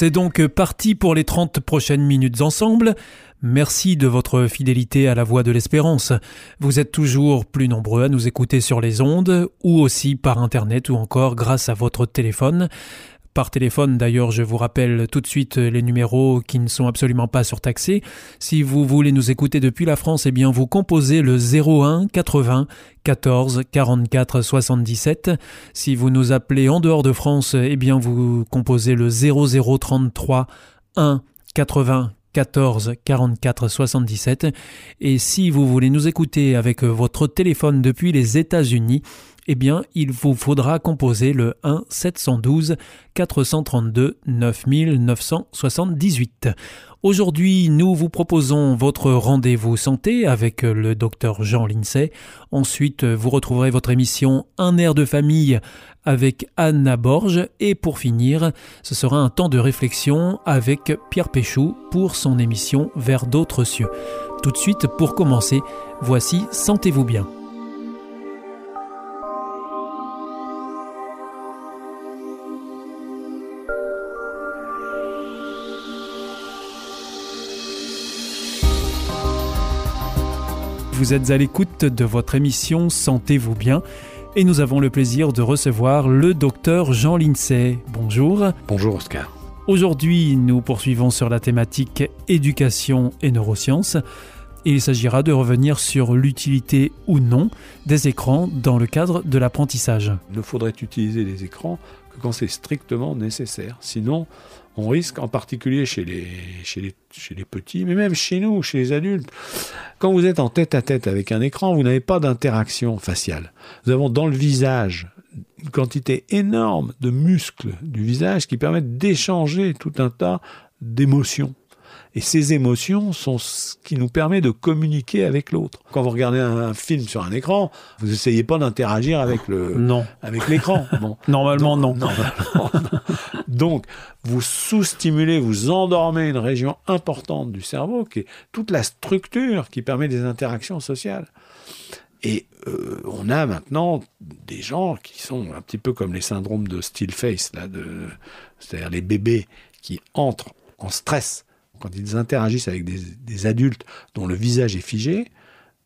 C'est donc parti pour les 30 prochaines minutes ensemble. Merci de votre fidélité à la voix de l'espérance. Vous êtes toujours plus nombreux à nous écouter sur les ondes ou aussi par Internet ou encore grâce à votre téléphone. Par téléphone, d'ailleurs, je vous rappelle tout de suite les numéros qui ne sont absolument pas surtaxés. Si vous voulez nous écouter depuis la France, eh bien, vous composez le 01 80 14 44 77. Si vous nous appelez en dehors de France, eh bien, vous composez le 0033 1 80 14 44 77 et si vous voulez nous écouter avec votre téléphone depuis les États-Unis, eh bien, il vous faudra composer le 1 712 432 9978. Aujourd'hui, nous vous proposons votre rendez-vous santé avec le docteur Jean Lincey. Ensuite, vous retrouverez votre émission Un air de famille avec Anna Borge. Et pour finir, ce sera un temps de réflexion avec Pierre Péchou pour son émission Vers d'autres cieux. Tout de suite, pour commencer, voici Sentez-vous bien. Vous êtes à l'écoute de votre émission Sentez-vous bien et nous avons le plaisir de recevoir le docteur Jean Lincey. Bonjour. Bonjour Oscar. Aujourd'hui, nous poursuivons sur la thématique éducation et neurosciences. Et il s'agira de revenir sur l'utilité ou non des écrans dans le cadre de l'apprentissage. Il ne faudrait utiliser les écrans que quand c'est strictement nécessaire. Sinon, on risque, en particulier chez les, chez, les, chez les petits, mais même chez nous, chez les adultes, quand vous êtes en tête à tête avec un écran, vous n'avez pas d'interaction faciale. Nous avons dans le visage une quantité énorme de muscles du visage qui permettent d'échanger tout un tas d'émotions. Et ces émotions sont ce qui nous permet de communiquer avec l'autre. Quand vous regardez un, film sur un écran, vous n'essayez pas d'interagir avec le, non. avec l'écran. Bon. Normalement, non. Normalement, non. Donc, vous sous-stimulez, vous endormez une région importante du cerveau, qui est toute la structure qui permet des interactions sociales. Et euh, on a maintenant des gens qui sont un petit peu comme les syndromes de still face, là, de, c'est-à-dire les bébés qui entrent en stress quand ils interagissent avec des, adultes dont le visage est figé,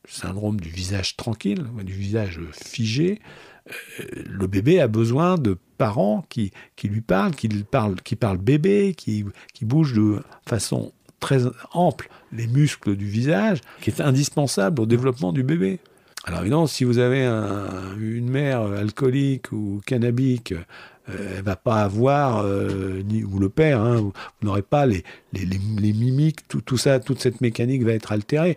syndrome du visage tranquille, du visage figé, euh, le bébé a besoin de parents qui, qui lui parlent, qui parlent, qui parlent bébé, qui, qui bougent de façon très ample les muscles du visage, qui est indispensable au développement du bébé. Alors évidemment, si vous avez une mère alcoolique ou cannabique elle va pas avoir, euh, ni, ou le père, hein, vous, n'aurez pas les, les, les, mimiques, tout, tout, ça, toute cette mécanique va être altérée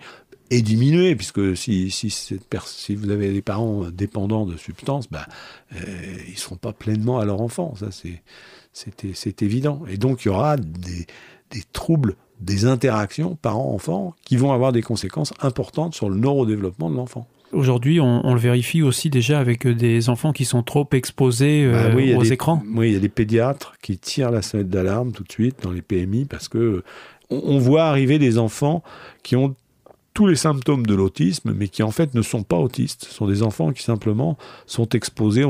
et diminuée, puisque si, si, cette si vous avez des parents dépendants de substances, bah, euh, ils ne seront pas pleinement à leur enfant, ça c'est évident. Et donc il y aura des, des troubles des interactions parents-enfants qui vont avoir des conséquences importantes sur le neurodéveloppement de l'enfant. Aujourd'hui, on, le vérifie aussi déjà avec euh, des enfants qui sont trop exposés euh, bah aux écrans. Oui, il y a des pédiatres qui tirent la sonnette d'alarme tout de suite dans les PMI parce que on, voit arriver des enfants qui ont tous les symptômes de l'autisme, mais qui en fait ne sont pas autistes. Ce sont des enfants qui simplement sont exposés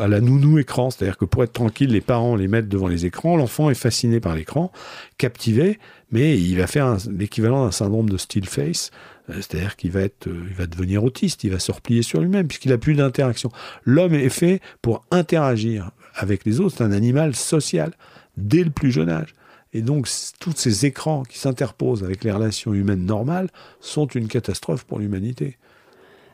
à la nounou écran. C'est-à-dire que pour être tranquille, les parents les mettent devant les écrans, l'enfant est fasciné par l'écran, captivé, mais il va faire l'équivalent d'un syndrome de still face, euh, c'est-à-dire qu'il va euh, va devenir autiste, il va se replier sur lui-même puisqu'il n'a plus d'interaction. L'homme est fait pour interagir avec les autres. C'est un animal social dès le plus jeune âge. Et donc, tous ces écrans qui s'interposent avec les relations humaines normales sont une catastrophe pour l'humanité.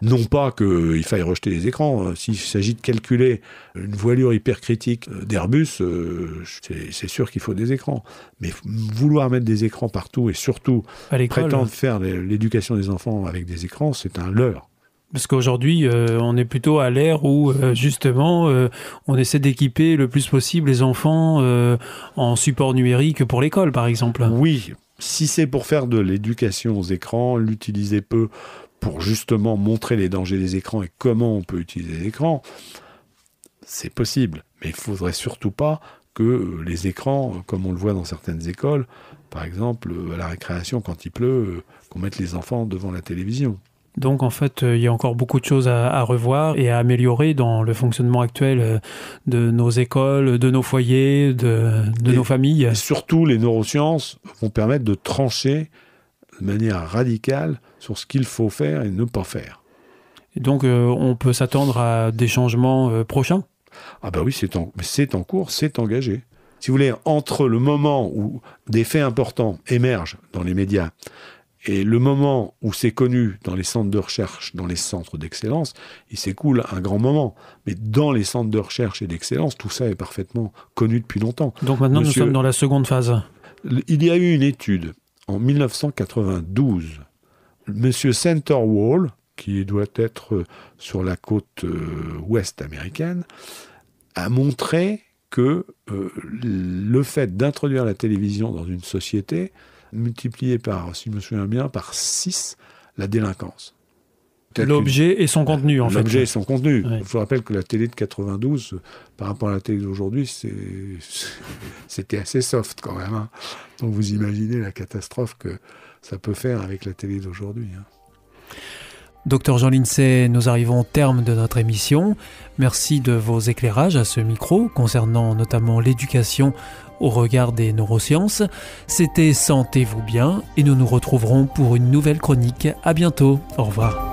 Non pas qu'il faille rejeter les écrans. Hein. S'il s'agit de calculer une voilure hypercritique euh, d'Airbus, euh, c'est sûr qu'il faut des écrans. Mais vouloir mettre des écrans partout et surtout prétendre faire l'éducation des enfants avec des écrans, c'est un leurre. Parce qu'aujourd'hui, euh, on est plutôt à l'ère où, justement, on essaie d'équiper le plus possible les enfants en support numérique pour l'école, par exemple. Oui, si c'est pour faire de l'éducation aux écrans, l'utiliser peu pour justement montrer les dangers des écrans et comment on peut utiliser l'écran, c'est possible. Mais il ne faudrait surtout pas que euh, les écrans, comme on le voit dans certaines écoles, par exemple à la récréation quand il pleut, qu'on mette les enfants devant la télévision. Donc en fait, il y a encore beaucoup de choses à, revoir et à améliorer dans le fonctionnement actuel de nos écoles, de nos foyers, de, nos familles. Et surtout, les neurosciences vont permettre de trancher de manière radicale sur ce qu'il faut faire et ne pas faire. Et donc on peut s'attendre à des changements prochains Ah ben oui, c'est en, en cours, c'est engagé si vous voulez, entre le moment où des faits importants émergent dans les médias et le moment où c'est connu dans les centres de recherche, dans les centres d'excellence, il s'écoule un grand moment. Mais dans les centres de recherche et d'excellence, tout ça est parfaitement connu depuis longtemps. Donc maintenant, nous sommes dans la seconde phase. Il y a eu une étude en 1992. Monsieur Centerwall, qui doit être sur la côte euh, ouest américaine, a montré que euh, le fait d'introduire la télévision dans une société multiplié par, si je me souviens bien, par 6 la délinquance. L'objet et son contenu, en fait. L'objet et son contenu. Je vous rappelle que la télé de 92, par rapport à la télé d'aujourd'hui, c'était assez soft quand même. Hein. Donc vous imaginez la catastrophe que ça peut faire avec la télé d'aujourd'hui. Hein. Docteur Jean Lincey, nous arrivons au terme de notre émission. Merci de vos éclairages à ce micro concernant notamment l'éducation au regard des neurosciences. C'était Sentez-vous bien et nous nous retrouverons pour une nouvelle chronique. À bientôt. Au revoir.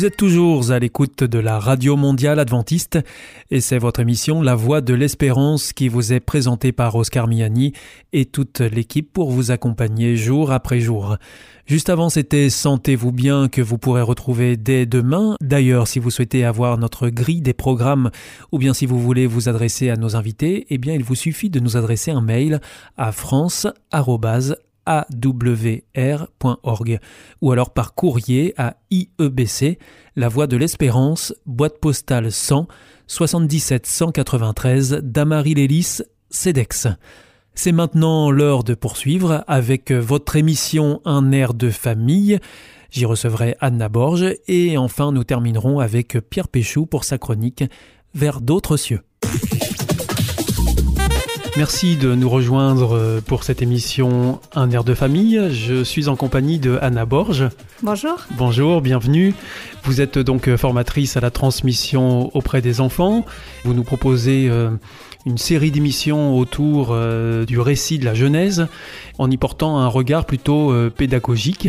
Vous êtes toujours à l'écoute de la Radio Mondiale Adventiste et c'est votre émission La Voix de l'Espérance qui vous est présentée par Oscar Miani et toute l'équipe pour vous accompagner jour après jour. Juste avant, c'était Sentez-vous bien que vous pourrez retrouver dès demain. D'ailleurs, si vous souhaitez avoir notre grille des programmes ou bien si vous voulez vous adresser à nos invités, eh bien, il vous suffit de nous adresser un mail à france awr.org ou alors par courrier à IEBC, La Voie de l'Espérance, boîte postale 100 77 193 Damary-Lélis, CEDEX. C'est maintenant l'heure de poursuivre avec votre émission Un air de famille. J'y recevrai Anna Borge et enfin nous terminerons avec Pierre Péchou pour sa chronique Vers d'autres cieux. Merci de nous rejoindre euh, pour cette émission Un air de famille. Je suis en compagnie de Anna Borge. Bonjour. Bonjour, bienvenue. Vous êtes donc formatrice à la transmission auprès des enfants. Vous nous proposez euh, une série d'émissions autour euh, du récit de la Genèse en y portant un regard plutôt pédagogique.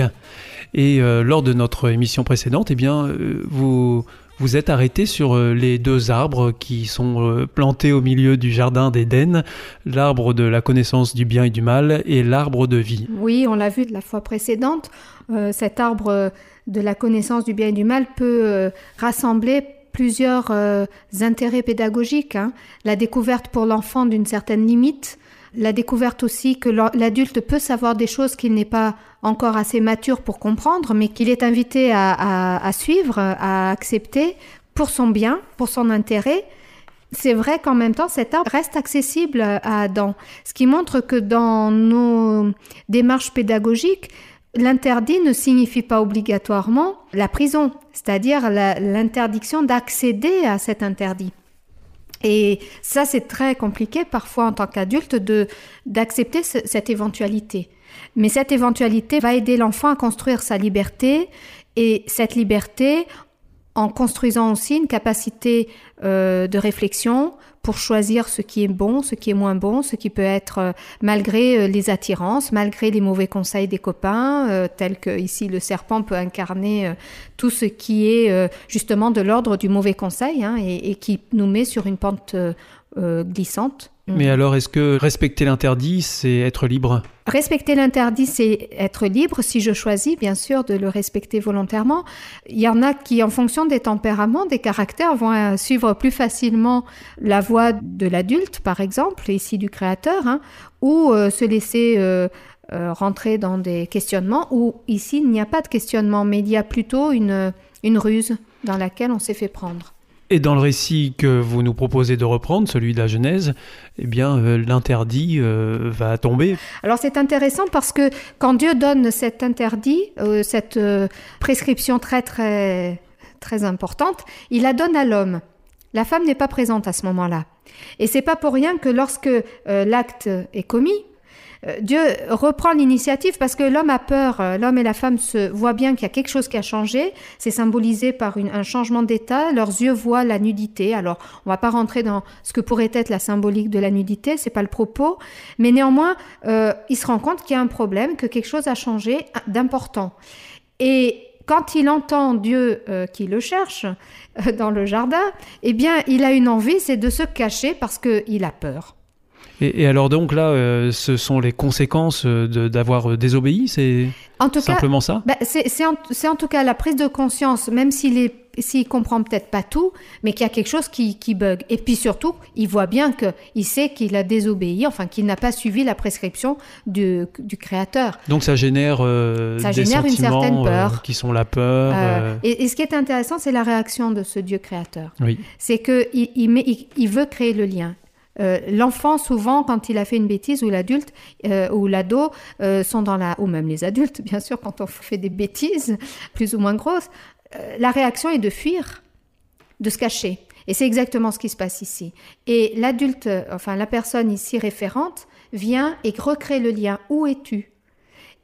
Et lors de notre émission précédente, eh bien, vous vous êtes arrêté sur euh, les deux arbres qui sont euh, plantés au milieu du jardin d'Éden, l'arbre de la connaissance du bien et du mal et l'arbre de vie. Oui, on l'a vu de la fois précédente, euh, cet arbre de la connaissance du bien et du mal peut rassembler plusieurs intérêts pédagogiques. Hein. La découverte pour l'enfant d'une certaine limite, la découverte aussi que l'adulte peut savoir des choses qu'il n'est pas encore assez mature pour comprendre, mais qu'il est invité à, suivre, à accepter pour son bien, pour son intérêt. C'est vrai qu'en même temps, cet arbre reste accessible à Adam, ce qui montre que dans nos démarches pédagogiques, l'interdit ne signifie pas obligatoirement la prison, c'est-à-dire l'interdiction d'accéder à cet interdit. Et ça, c'est très compliqué parfois en tant qu'adulte d'accepter cette éventualité. Mais cette éventualité va aider l'enfant à construire sa liberté et cette liberté en construisant aussi une capacité euh, de réflexion pour choisir ce qui est bon, ce qui est moins bon, ce qui peut être euh, malgré euh, les attirances, malgré les mauvais conseils des copains, tels que ici le serpent peut incarner tout ce qui est justement de l'ordre du mauvais conseil hein, et, et, qui nous met sur une pente glissante. Mais alors, est-ce que respecter l'interdit, c'est être libre? Respecter l'interdit, c'est être libre si je choisis, bien sûr, de le respecter volontairement. Il y en a qui, en fonction des tempéraments, des caractères, vont euh, suivre plus facilement la voie de l'adulte, par exemple, ici du créateur, hein, ou euh, se laisser euh, rentrer dans des questionnements, ou ici, il n'y a pas de questionnement, mais il y a plutôt une, une ruse dans laquelle on s'est fait prendre. Et dans le récit que vous nous proposez de reprendre, celui de la Genèse, eh bien, euh, l'interdit euh, va tomber. Alors c'est intéressant parce que quand Dieu donne cet interdit, euh, cette prescription très très très importante, il la donne à l'homme. La femme n'est pas présente à ce moment-là. Et c'est pas pour rien que lorsque l'acte est commis, Dieu reprend l'initiative parce que l'homme a peur, euh, l'homme et la femme se voient bien qu'il y a quelque chose qui a changé, c'est symbolisé par un changement d'état, leurs yeux voient la nudité. Alors, on va pas rentrer dans ce que pourrait être la symbolique de la nudité, c'est pas le propos, mais néanmoins, euh, il se rend compte qu'il y a un problème, que quelque chose a changé d'important. Et quand il entend Dieu qui le cherche dans le jardin, eh bien, il a une envie, c'est de se cacher parce qu'il a peur. Et, alors donc là, euh, ce sont les conséquences euh, d'avoir euh, désobéi, c'est simplement ça? bah, C'est en, en, tout cas la prise de conscience, même s'il s'il comprend peut-être pas tout, mais qu'il y a quelque chose qui, qui, bug. Et puis surtout, il voit bien qu'il sait qu'il a désobéi, enfin qu'il n'a pas suivi la prescription du, du créateur. Donc ça génère, ça des génère une certaine peur, qui sont la peur. Et, ce qui est intéressant, c'est la réaction de ce Dieu créateur. Oui. C'est que il, il, il, veut créer le lien. Euh, l'enfant, souvent, quand il a fait une bêtise, ou l'adulte, euh, ou l'ado, euh, sont dans la... ou même les adultes, bien sûr, quand on fait des bêtises, plus ou moins grosses, la réaction est de fuir, de se cacher. Et c'est exactement ce qui se passe ici. Et l'adulte, enfin la personne ici référente, vient et recrée le lien. Où es-tu?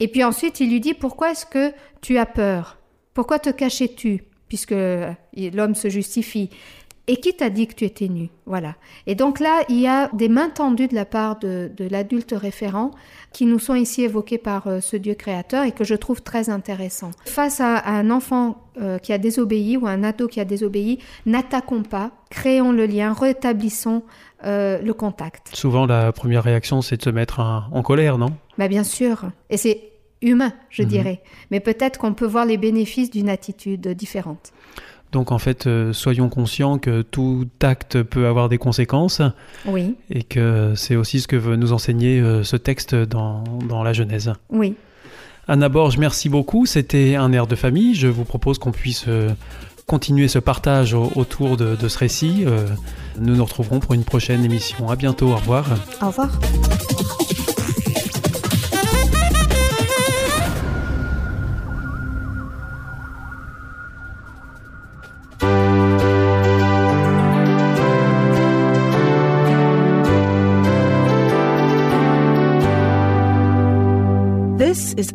Et puis ensuite, il lui dit, pourquoi est-ce que tu as peur? Pourquoi te cachais-tu Puisque l'homme se justifie. Et qui t'a dit que tu étais nu? Voilà. Et donc là, il y a des mains tendues de la part de, de l'adulte référent qui nous sont ici évoqués par euh, ce Dieu créateur et que je trouve très intéressant. Face à, à un enfant euh, qui a désobéi ou un ado qui a désobéi, n'attaquons pas, créons le lien, rétablissons euh, le contact. Souvent, la première réaction, c'est de se mettre en, en colère, non? Bah bien sûr. Et c'est humain, je Mhm. dirais. Mais peut-être qu'on peut voir les bénéfices d'une attitude différente. Donc en fait, euh, soyons conscients que tout acte peut avoir des conséquences Oui, et que c'est aussi ce que veut nous enseigner euh, ce texte dans, dans la Genèse. oui. Anna Borge, merci beaucoup. C'était un air de famille. Je vous propose qu'on puisse euh, continuer ce partage au- autour de, de ce récit. Nous nous retrouverons pour une prochaine émission. À bientôt. Au revoir. Au revoir.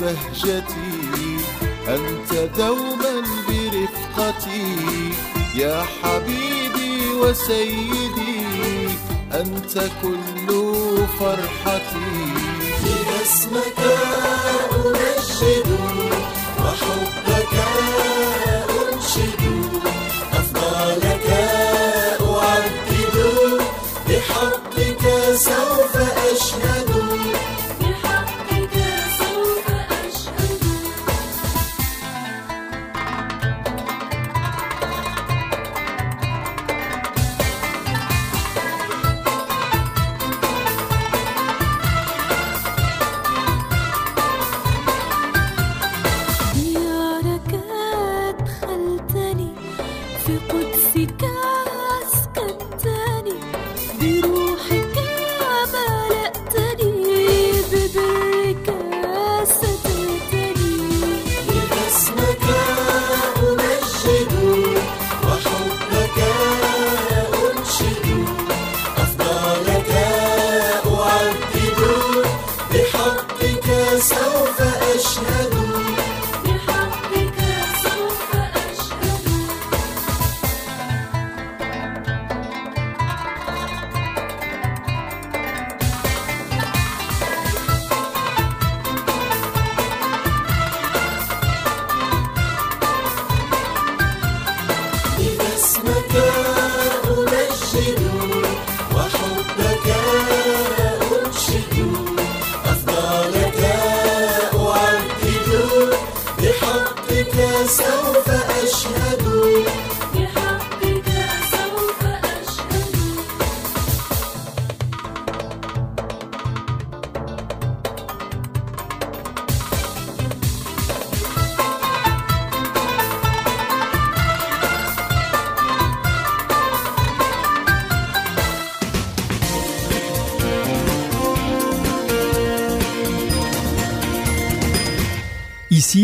بهجتي أنت دوما برفقتي. يا حبيبي وسيدي أنت كل فرحتي. اسمك أنشد وحبك أنشد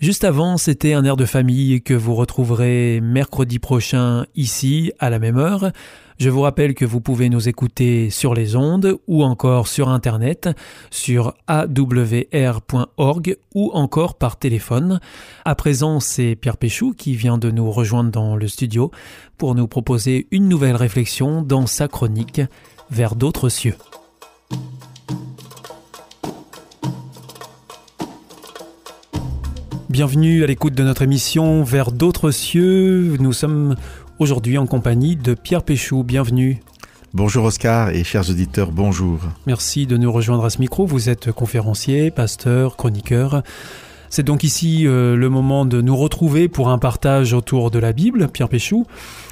Juste avant, c'était un air de famille que vous retrouverez mercredi prochain ici à la même heure. Je vous rappelle que vous pouvez nous écouter sur les ondes ou encore sur Internet, sur awr.org ou encore par téléphone. À présent, c'est Pierre Péchou qui vient de nous rejoindre dans le studio pour nous proposer une nouvelle réflexion dans sa chronique Vers d'autres cieux. Bienvenue à l'écoute de notre émission Vers d'autres cieux. Nous sommes aujourd'hui en compagnie de Pierre Péchou. Bienvenue. Bonjour Oscar et chers auditeurs, bonjour. Merci de nous rejoindre à ce micro. Vous êtes conférencier, pasteur, chroniqueur. C'est donc ici euh, le moment de nous retrouver pour un partage autour de la Bible, Pierre Péchou.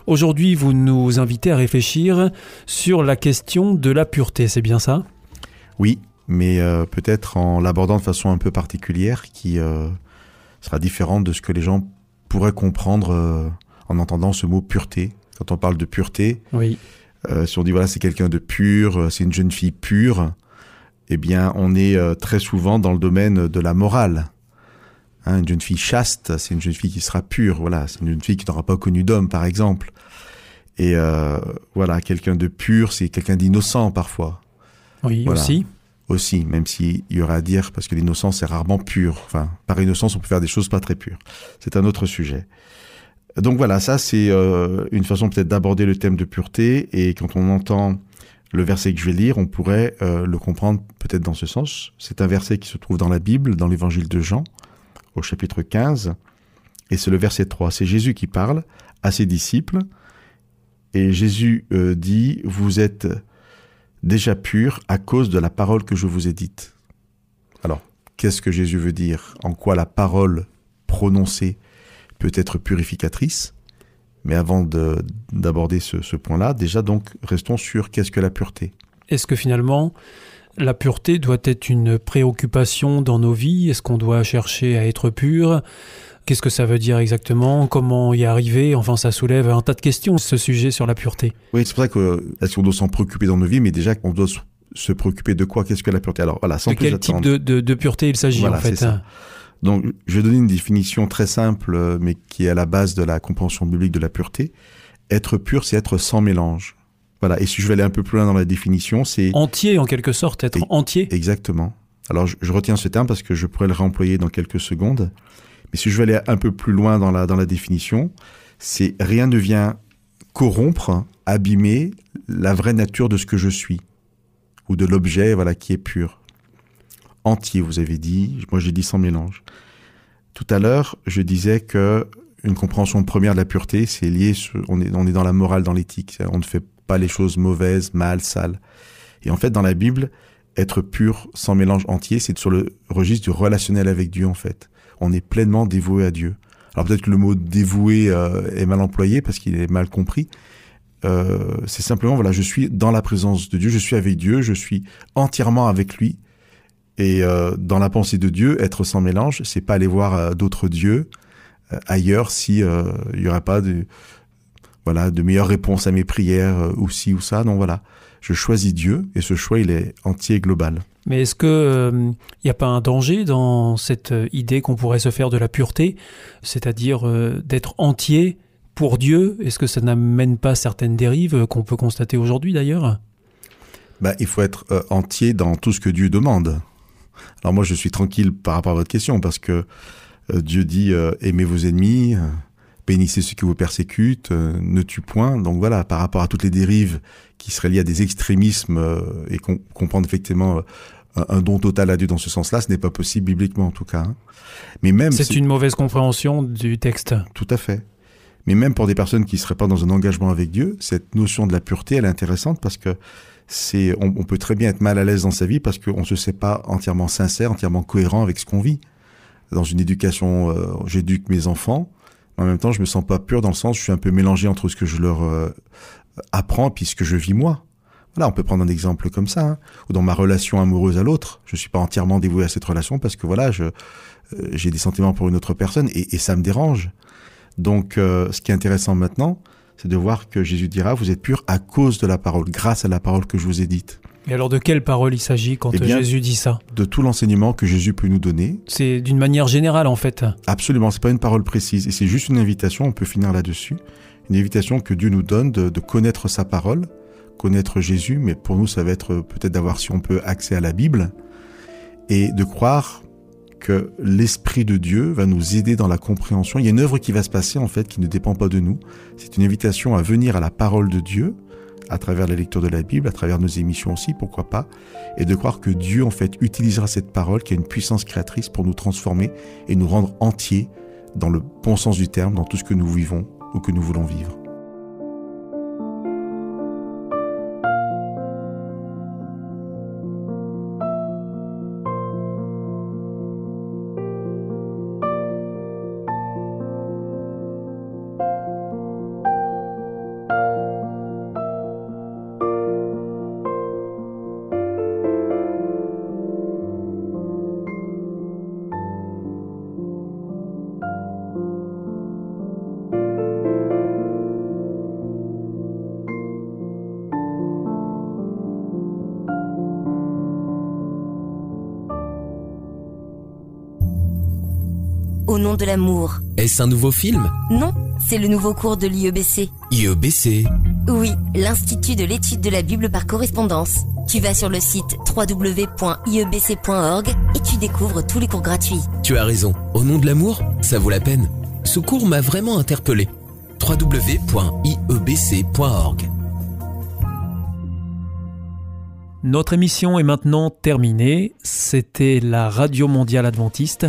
Aujourd'hui, vous nous invitez à réfléchir sur la question de la pureté, c'est bien ça? Oui, mais euh, peut-être en l'abordant de façon un peu particulière qui euh, sera différente de ce que les gens pourraient comprendre euh, en entendant ce mot pureté. Quand on parle de pureté, Oui. euh, si on dit voilà c'est quelqu'un de pur, euh, c'est une jeune fille pure, eh bien on est euh, très souvent dans le domaine de la morale. Hein, une jeune fille chaste, c'est une jeune fille qui sera pure. Voilà, c'est une jeune fille qui n'aura pas connu d'homme, par exemple. Et voilà, quelqu'un de pur, c'est quelqu'un d'innocent parfois. Oui, Voilà. aussi. Aussi, même s'il y aura à dire, parce que l'innocence est rarement pure. Enfin, par innocence, on peut faire des choses pas très pures. C'est un autre sujet. Donc voilà, ça c'est euh, une façon peut-être d'aborder le thème de pureté. Et quand on entend le verset que je vais lire, on pourrait euh, le comprendre peut-être dans ce sens. C'est un verset qui se trouve dans la Bible, dans l'évangile de Jean, au chapitre 15. Et c'est le verset 3. C'est Jésus qui parle à ses disciples. Et Jésus euh, dit, vous êtes déjà purs à cause de la parole que je vous ai dite. Alors, qu'est-ce que Jésus veut dire? En quoi la parole prononcée peut être purificatrice? Mais avant de- d'aborder ce, ce point-là, déjà donc, restons sur qu'est-ce que la pureté? Est-ce que finalement, la pureté doit être une préoccupation dans nos vies. Est-ce qu'on doit chercher à être pur? Qu'est-ce que ça veut dire exactement? Comment y arriver? Enfin, ça soulève un tas de questions, ce sujet sur la pureté. Oui, c'est pour ça que euh, est-ce qu'on doit s'en préoccuper dans nos vies, mais déjà on doit se- préoccuper de quoi? Qu'est-ce que la pureté? Alors voilà, sans de plus quel type de, de- de pureté il s'agit Voilà, en fait ça. hein? Donc, je vais donner une définition très simple, euh, mais qui est à la base de la compréhension biblique de la pureté. Être pur, c'est être sans mélange. Voilà. Et si je vais aller un peu plus loin dans la définition, c'est Entier en quelque sorte, être entier. exactement. Alors, je, je retiens ce terme parce que je pourrais le réemployer dans quelques secondes. Mais si je vais aller un peu plus loin dans la, dans la définition, c'est rien ne vient corrompre, abîmer la vraie nature de ce que je suis ou de l'objet, voilà, qui est pur. Entier, vous avez dit. Moi, j'ai dit sans mélange. Tout à l'heure, je disais que une compréhension première de la pureté, c'est lié, on est, on est dans la morale, dans l'éthique. C'est-à-dire, On ne fait pas les choses mauvaises, mal, sales. Et en fait, dans la Bible, être pur, sans mélange entier, c'est sur le registre du relationnel avec Dieu, en fait. On est pleinement dévoué à Dieu. Alors peut-être que le mot dévoué euh, est mal employé parce qu'il est mal compris. Euh, c'est simplement, voilà, je suis dans la présence de Dieu, je suis avec Dieu, je suis entièrement avec lui. Et euh, dans la pensée de Dieu, être sans mélange, c'est pas aller voir d'autres dieux ailleurs si il y aurait pas de voilà de meilleures réponses à mes prières euh, ou ci ou ça. Non, voilà, je choisis Dieu et ce choix il est entier et global. Mais est-ce que il n'y a pas un danger dans cette euh, idée qu'on pourrait se faire de la pureté, c'est-à-dire euh, d'être entier pour Dieu? Est-ce que ça n'amène pas certaines dérives euh, qu'on peut constater aujourd'hui d'ailleurs? Bah, il faut être euh, entier dans tout ce que Dieu demande. Alors moi, je suis tranquille par rapport à votre question parce que euh, Dieu dit euh, aimez vos ennemis, euh, bénissez ceux qui vous persécutent, euh, ne tuez point. Donc voilà, par rapport à toutes les dérives qui seraient liées à des extrémismes euh, et qu'on comprendre effectivement euh, un, un don total à Dieu dans ce sens-là, ce n'est pas possible bibliquement en tout cas. hein. Mais même C'est une mauvaise compréhension du texte. tout à fait. Mais même pour des personnes qui seraient pas dans un engagement avec Dieu, cette notion de la pureté, elle est intéressante parce que c'est, on, on peut très bien être mal à l'aise dans sa vie parce qu'on se sait pas entièrement sincère, entièrement cohérent avec ce qu'on vit. Dans une éducation, euh, j'éduque mes enfants. En même temps, je me sens pas pur dans le sens, je suis un peu mélangé entre ce que je leur euh, apprends puis ce que je vis moi. Voilà, on peut prendre un exemple comme ça. hein. Ou dans ma relation amoureuse à l'autre, je suis pas entièrement dévoué à cette relation parce que voilà, je euh, j'ai des sentiments pour une autre personne et, et ça me dérange. Donc, euh, ce qui est intéressant maintenant, c'est de voir que Jésus dira, vous êtes purs à cause de la parole, grâce à la parole que je vous ai dite. Et alors de quelle parole il s'agit quand Eh bien, Jésus dit ça De tout l'enseignement que Jésus peut nous donner. C'est d'une manière générale en fait. Absolument, c'est pas une parole précise. Et c'est juste une invitation, on peut finir là-dessus. Une invitation que Dieu nous donne de, de connaître sa parole, connaître Jésus, mais pour nous, ça va être peut-être d'avoir, si on peut, accès à la Bible, et de croire que l'Esprit de Dieu va nous aider dans la compréhension. Il y a une œuvre qui va se passer, en fait, qui ne dépend pas de nous. C'est une invitation à venir à la parole de Dieu, à travers la lecture de la Bible, à travers nos émissions aussi, pourquoi pas, et de croire que Dieu, en fait, utilisera cette parole qui a une puissance créatrice pour nous transformer et nous rendre entiers dans le bon sens du terme, dans tout ce que nous vivons ou que nous voulons vivre. Est-ce un nouveau film Non, c'est le nouveau cours de l'IEBC. IEBC. Oui, l'Institut de l'étude de la Bible par correspondance. Tu vas sur le site www.iebc.org et tu découvres tous les cours gratuits. Tu as raison. Au nom de l'amour, ça vaut la peine. Ce cours m'a vraiment interpellé. www.iebc.org. Notre émission est maintenant terminée. C'était la Radio Mondiale Adventiste,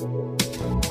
Música